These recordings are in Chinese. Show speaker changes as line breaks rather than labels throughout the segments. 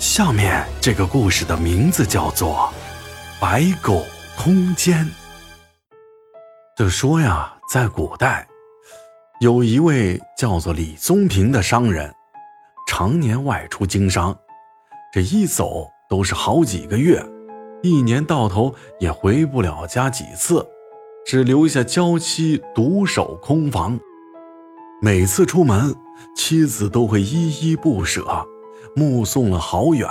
下面这个故事的名字叫做《白狗通奸》。就说呀，在古代，有一位叫做李宗平的商人，常年外出经商，这一走都是好几个月，一年到头也回不了家几次，只留下娇妻独守空房。每次出门，妻子都会依依不舍。目送了好远，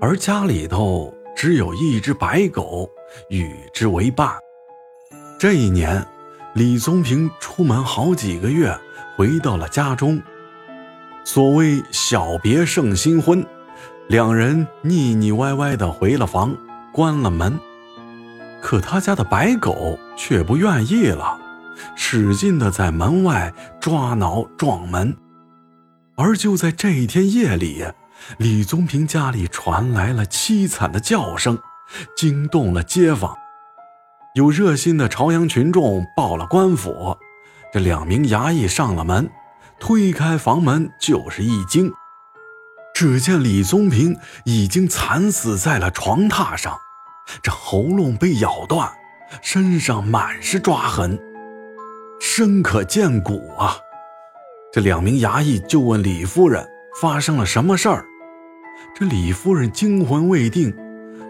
而家里头只有一只白狗与之为伴。这一年，李宗平出门好几个月，回到了家中。所谓小别胜新婚，两人腻腻歪歪的回了房，关了门。可他家的白狗却不愿意了，使劲的在门外抓挠撞门。而就在这一天夜里，李宗平家里传来了凄惨的叫声，惊动了街坊。有热心的朝阳群众报了官府，这两名衙役上了门，推开房门就是一惊，只见李宗平已经惨死在了床榻上，这喉咙被咬断，身上满是抓痕，深可见骨啊！这两名衙役就问李夫人发生了什么事儿，这李夫人惊魂未定，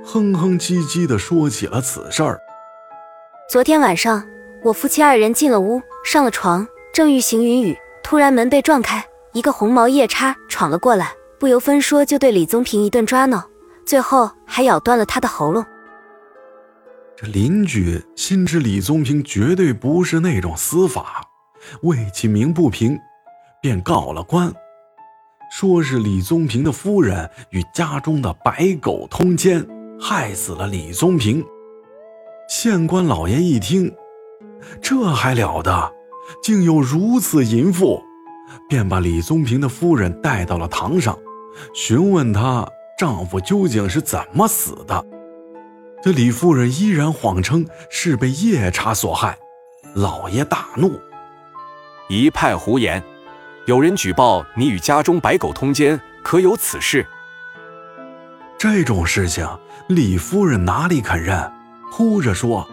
哼哼唧唧地说起了此事儿。
昨天晚上，我夫妻二人进了屋，上了床，正欲行云雨，突然门被撞开，一个红毛夜叉闯了过来，不由分说就对李宗平一顿抓挠，最后还咬断了他的喉咙。
这邻居心知李宗平绝对不是那种死法，为其鸣不平。便告了官，说是李宗平的夫人与家中的白狗通奸，害死了李宗平。县官老爷一听，这还了得，竟有如此淫妇，便把李宗平的夫人带到了堂上，询问她丈夫究竟是怎么死的。这李夫人依然谎称是被夜叉所害。老爷大怒，
一派胡言。有人举报你与家中白狗通奸，可有此事？
这种事情，李夫人哪里肯认？哭着说：“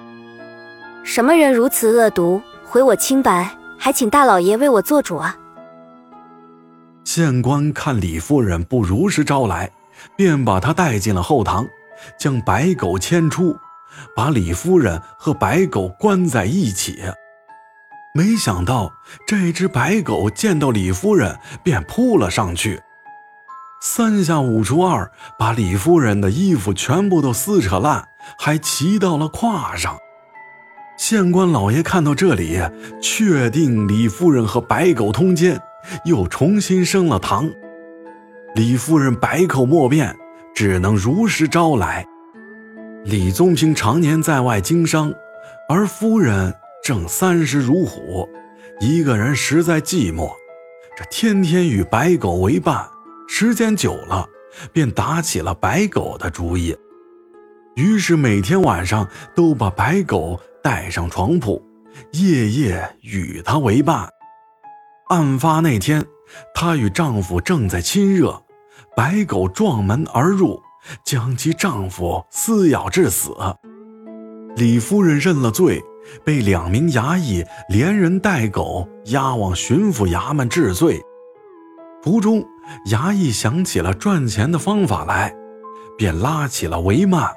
什么人如此恶毒，毁我清白？还请大老爷为我做主啊！”
县官看李夫人不如实招来，便把她带进了后堂，将白狗牵出，把李夫人和白狗关在一起。没想到这只白狗见到李夫人便扑了上去，三下五除二把李夫人的衣服全部都撕扯烂，还骑到了胯上。县官老爷看到这里，确定李夫人和白狗通奸，又重新升了堂。李夫人百口莫辩，只能如实招来。李宗平常年在外经商，而夫人。正三十如虎，一个人实在寂寞，这天天与白狗为伴，时间久了，便打起了白狗的主意。于是每天晚上都把白狗带上床铺，夜夜与他为伴。案发那天，她与丈夫正在亲热，白狗撞门而入，将其丈夫撕咬致死。李夫人认了罪。被两名衙役连人带狗押往巡抚衙门治罪。途中，衙役想起了赚钱的方法来，便拉起了帷幔，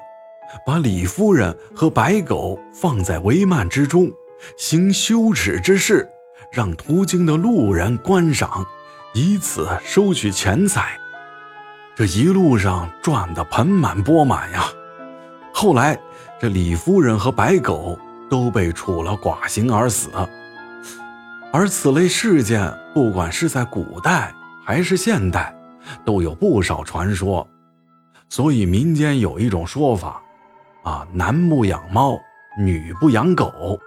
把李夫人和白狗放在帷幔之中，行羞耻之事，让途经的路人观赏，以此收取钱财。这一路上赚得盆满钵满呀。后来，这李夫人和白狗。都被处了寡刑而死，而此类事件，不管是在古代还是现代，都有不少传说。所以民间有一种说法，啊，男不养猫，女不养狗。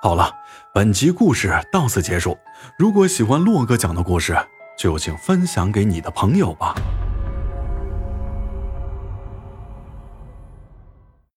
好了，本集故事到此结束。如果喜欢洛哥讲的故事，就请分享给你的朋友吧。